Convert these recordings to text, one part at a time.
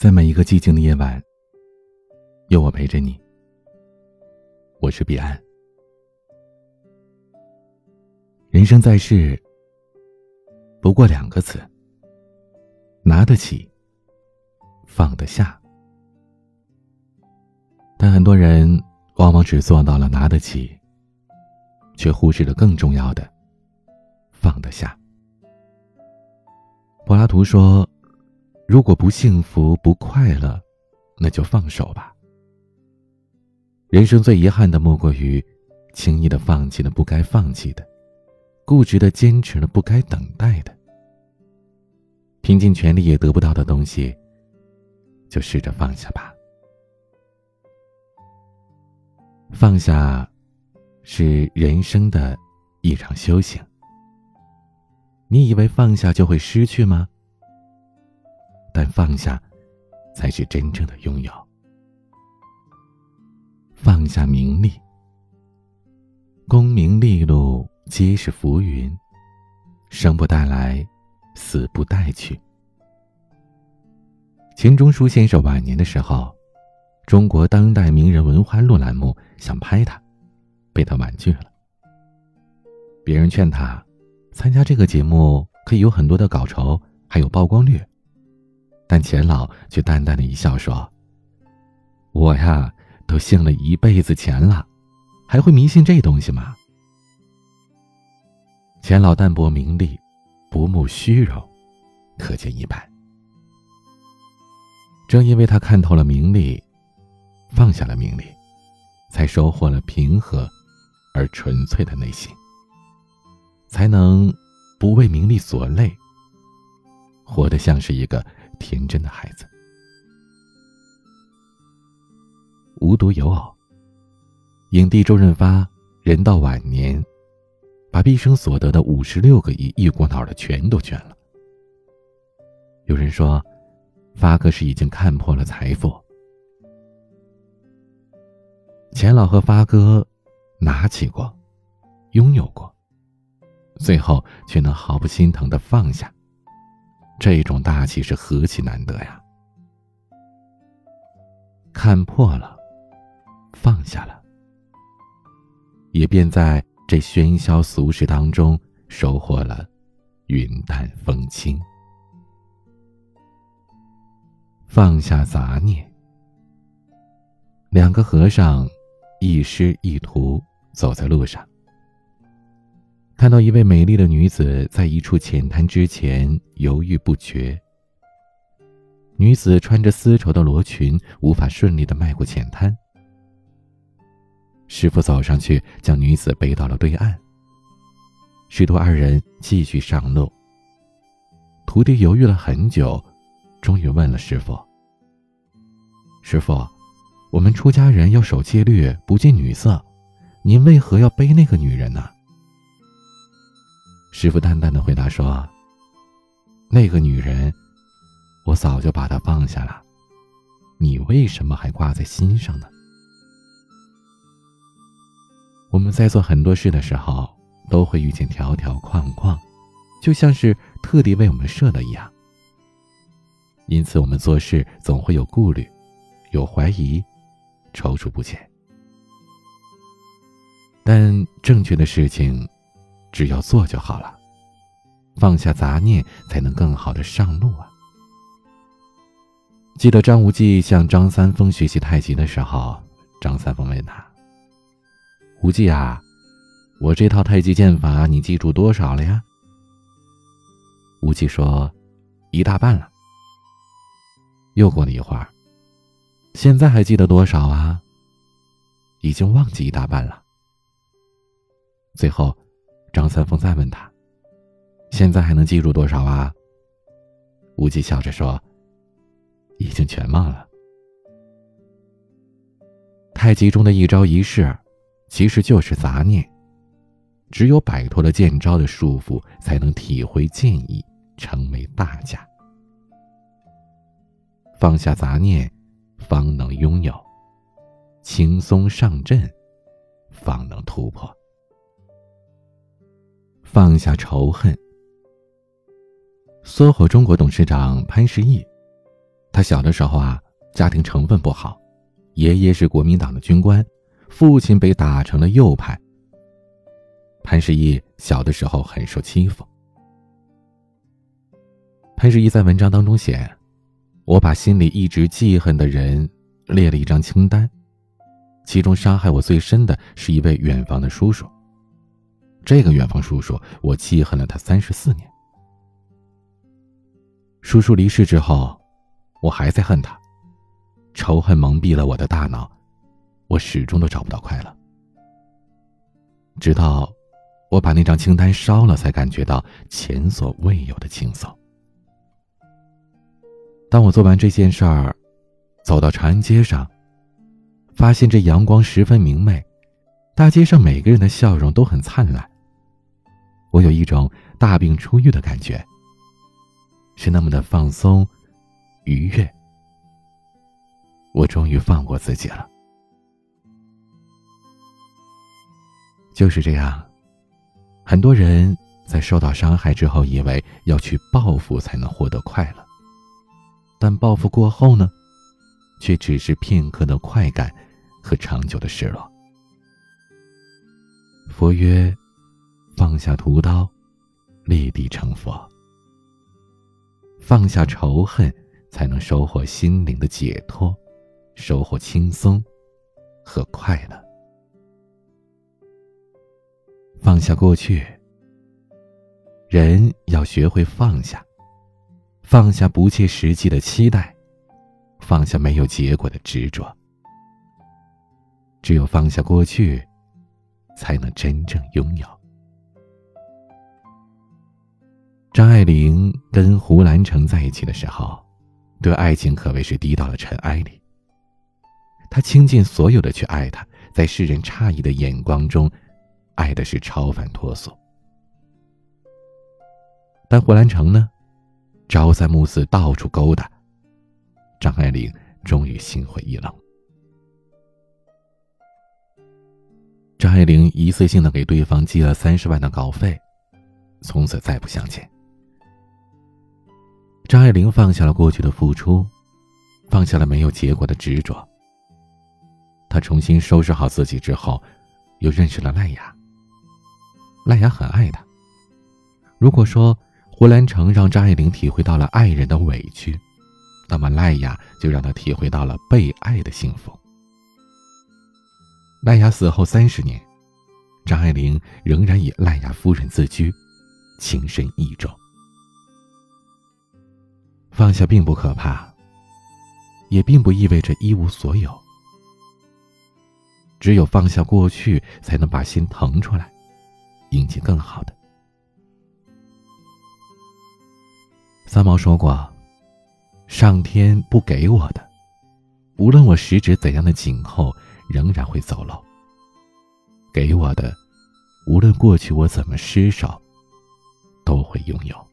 在每一个寂静的夜晚，有我陪着你。我是彼岸。人生在世，不过两个词：拿得起，放得下。但很多人往往只做到了拿得起，却忽视了更重要的放得下。柏拉图说。如果不幸福不快乐，那就放手吧。人生最遗憾的莫过于，轻易的放弃了不该放弃的，固执的坚持了不该等待的，拼尽全力也得不到的东西，就试着放下吧。放下，是人生的一场修行。你以为放下就会失去吗？但放下，才是真正的拥有。放下名利，功名利禄皆是浮云，生不带来，死不带去。钱钟书先生晚年的时候，中国当代名人文化录栏目想拍他，被他婉拒了。别人劝他，参加这个节目可以有很多的稿酬，还有曝光率。但钱老却淡淡的一笑说：“我呀，都信了一辈子钱了，还会迷信这东西吗？”钱老淡泊名利，不慕虚荣，可见一斑。正因为他看透了名利，放下了名利，才收获了平和而纯粹的内心，才能不为名利所累，活得像是一个。天真的孩子，无独有偶，影帝周润发人到晚年，把毕生所得的五十六个亿一股脑的全都捐了。有人说，发哥是已经看破了财富。钱老和发哥拿起过，拥有过，最后却能毫不心疼的放下。这种大气是何其难得呀！看破了，放下了，也便在这喧嚣俗世当中收获了云淡风轻。放下杂念，两个和尚一师一徒走在路上。看到一位美丽的女子在一处浅滩之前犹豫不决。女子穿着丝绸的罗裙，无法顺利的迈过浅滩。师傅走上去，将女子背到了对岸。师徒二人继续上路。徒弟犹豫了很久，终于问了师傅：“师傅，我们出家人要守戒律，不近女色，您为何要背那个女人呢？”师傅淡淡的回答说：“那个女人，我早就把她放下了，你为什么还挂在心上呢？”我们在做很多事的时候，都会遇见条条框框，就像是特地为我们设的一样。因此，我们做事总会有顾虑，有怀疑，踌躇不前。但正确的事情。只要做就好了，放下杂念，才能更好的上路啊！记得张无忌向张三丰学习太极的时候，张三丰问他：“无忌啊，我这套太极剑法你记住多少了呀？”无忌说：“一大半了。”又过了一会儿，现在还记得多少啊？已经忘记一大半了。最后。张三丰再问他：“现在还能记住多少啊？”无忌笑着说：“已经全忘了。”太极中的一招一式，其实就是杂念。只有摆脱了剑招的束缚，才能体会剑意，成为大家。放下杂念，方能拥有；轻松上阵，方能突破。放下仇恨。SOHO 中国董事长潘石屹，他小的时候啊，家庭成分不好，爷爷是国民党的军官，父亲被打成了右派。潘石屹小的时候很受欺负。潘石屹在文章当中写：“我把心里一直记恨的人列了一张清单，其中伤害我最深的是一位远房的叔叔。这个远方叔叔，我记恨了他三十四年。叔叔离世之后，我还在恨他，仇恨蒙蔽了我的大脑，我始终都找不到快乐，直到……”我把那张清单烧了，才感觉到前所未有的轻松。当我做完这件事儿，走到长安街上，发现这阳光十分明媚，大街上每个人的笑容都很灿烂。我有一种大病初愈的感觉，是那么的放松、愉悦。我终于放过自己了。就是这样。很多人在受到伤害之后，以为要去报复才能获得快乐，但报复过后呢，却只是片刻的快感和长久的失落。佛曰：“放下屠刀，立地成佛。放下仇恨，才能收获心灵的解脱，收获轻松和快乐。”放下过去，人要学会放下，放下不切实际的期待，放下没有结果的执着。只有放下过去，才能真正拥有。张爱玲跟胡兰成在一起的时候，对爱情可谓是低到了尘埃里。她倾尽所有的去爱他，在世人诧异的眼光中。爱的是超凡脱俗，但胡兰成呢，朝三暮四，到处勾搭。张爱玲终于心灰意冷。张爱玲一次性的给对方寄了三十万的稿费，从此再不相见。张爱玲放下了过去的付出，放下了没有结果的执着。她重新收拾好自己之后，又认识了赖雅。赖雅很爱他。如果说胡兰成让张爱玲体会到了爱人的委屈，那么赖雅就让她体会到了被爱的幸福。赖雅死后三十年，张爱玲仍然以赖雅夫人自居，情深意重。放下并不可怕，也并不意味着一无所有。只有放下过去，才能把心腾出来。迎接更好的。三毛说过：“上天不给我的，无论我十指怎样的紧扣，仍然会走漏；给我的，无论过去我怎么失手，都会拥有。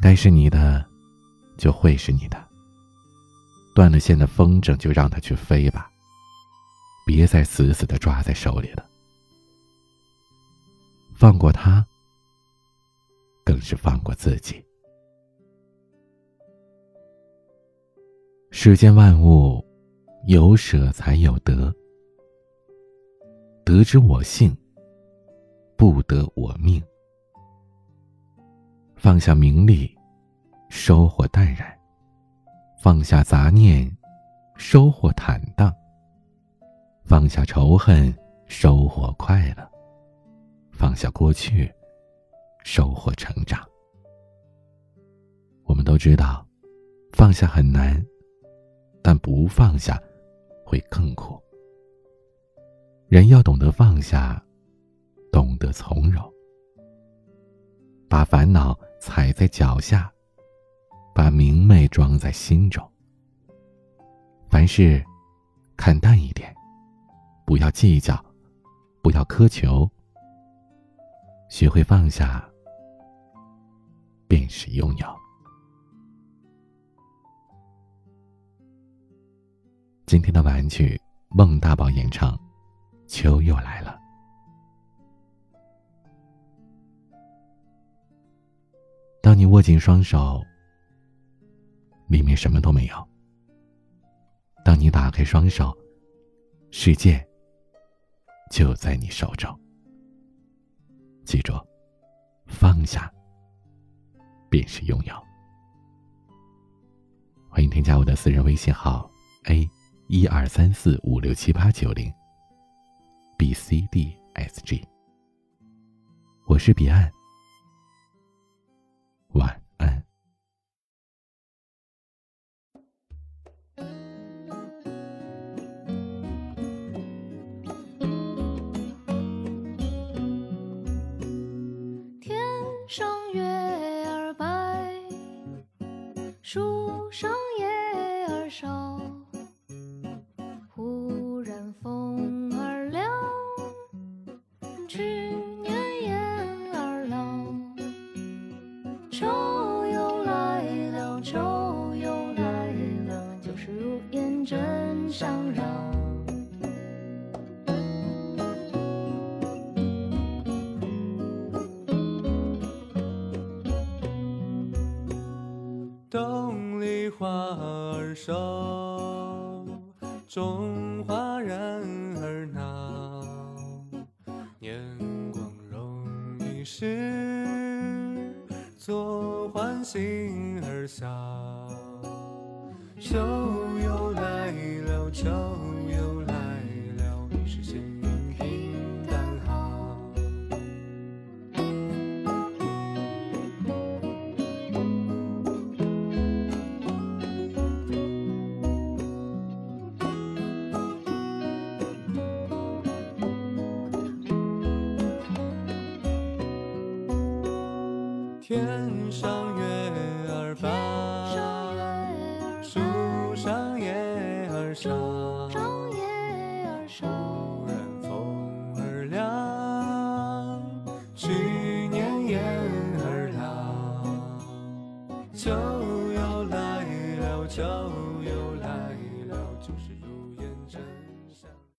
该是你的，就会是你的。断了线的风筝，就让它去飞吧，别再死死的抓在手里了。”放过他，更是放过自己。世间万物，有舍才有得。得之我幸，不得我命。放下名利，收获淡然；放下杂念，收获坦荡；放下仇恨，收获快乐。放下过去，收获成长。我们都知道，放下很难，但不放下会更苦。人要懂得放下，懂得从容，把烦恼踩在脚下，把明媚装在心中。凡事看淡一点，不要计较，不要苛求。学会放下，便是拥有。今天的晚曲，孟大宝演唱，《秋又来了》。当你握紧双手，里面什么都没有。当你打开双手，世界就在你手中。记住，放下便是拥有。欢迎添加我的私人微信号 a 一二三四五六七八九零 b c d s g。我是彼岸。洞里花儿瘦，种花人儿闹。年光容易逝，做欢心儿笑。天上月儿白，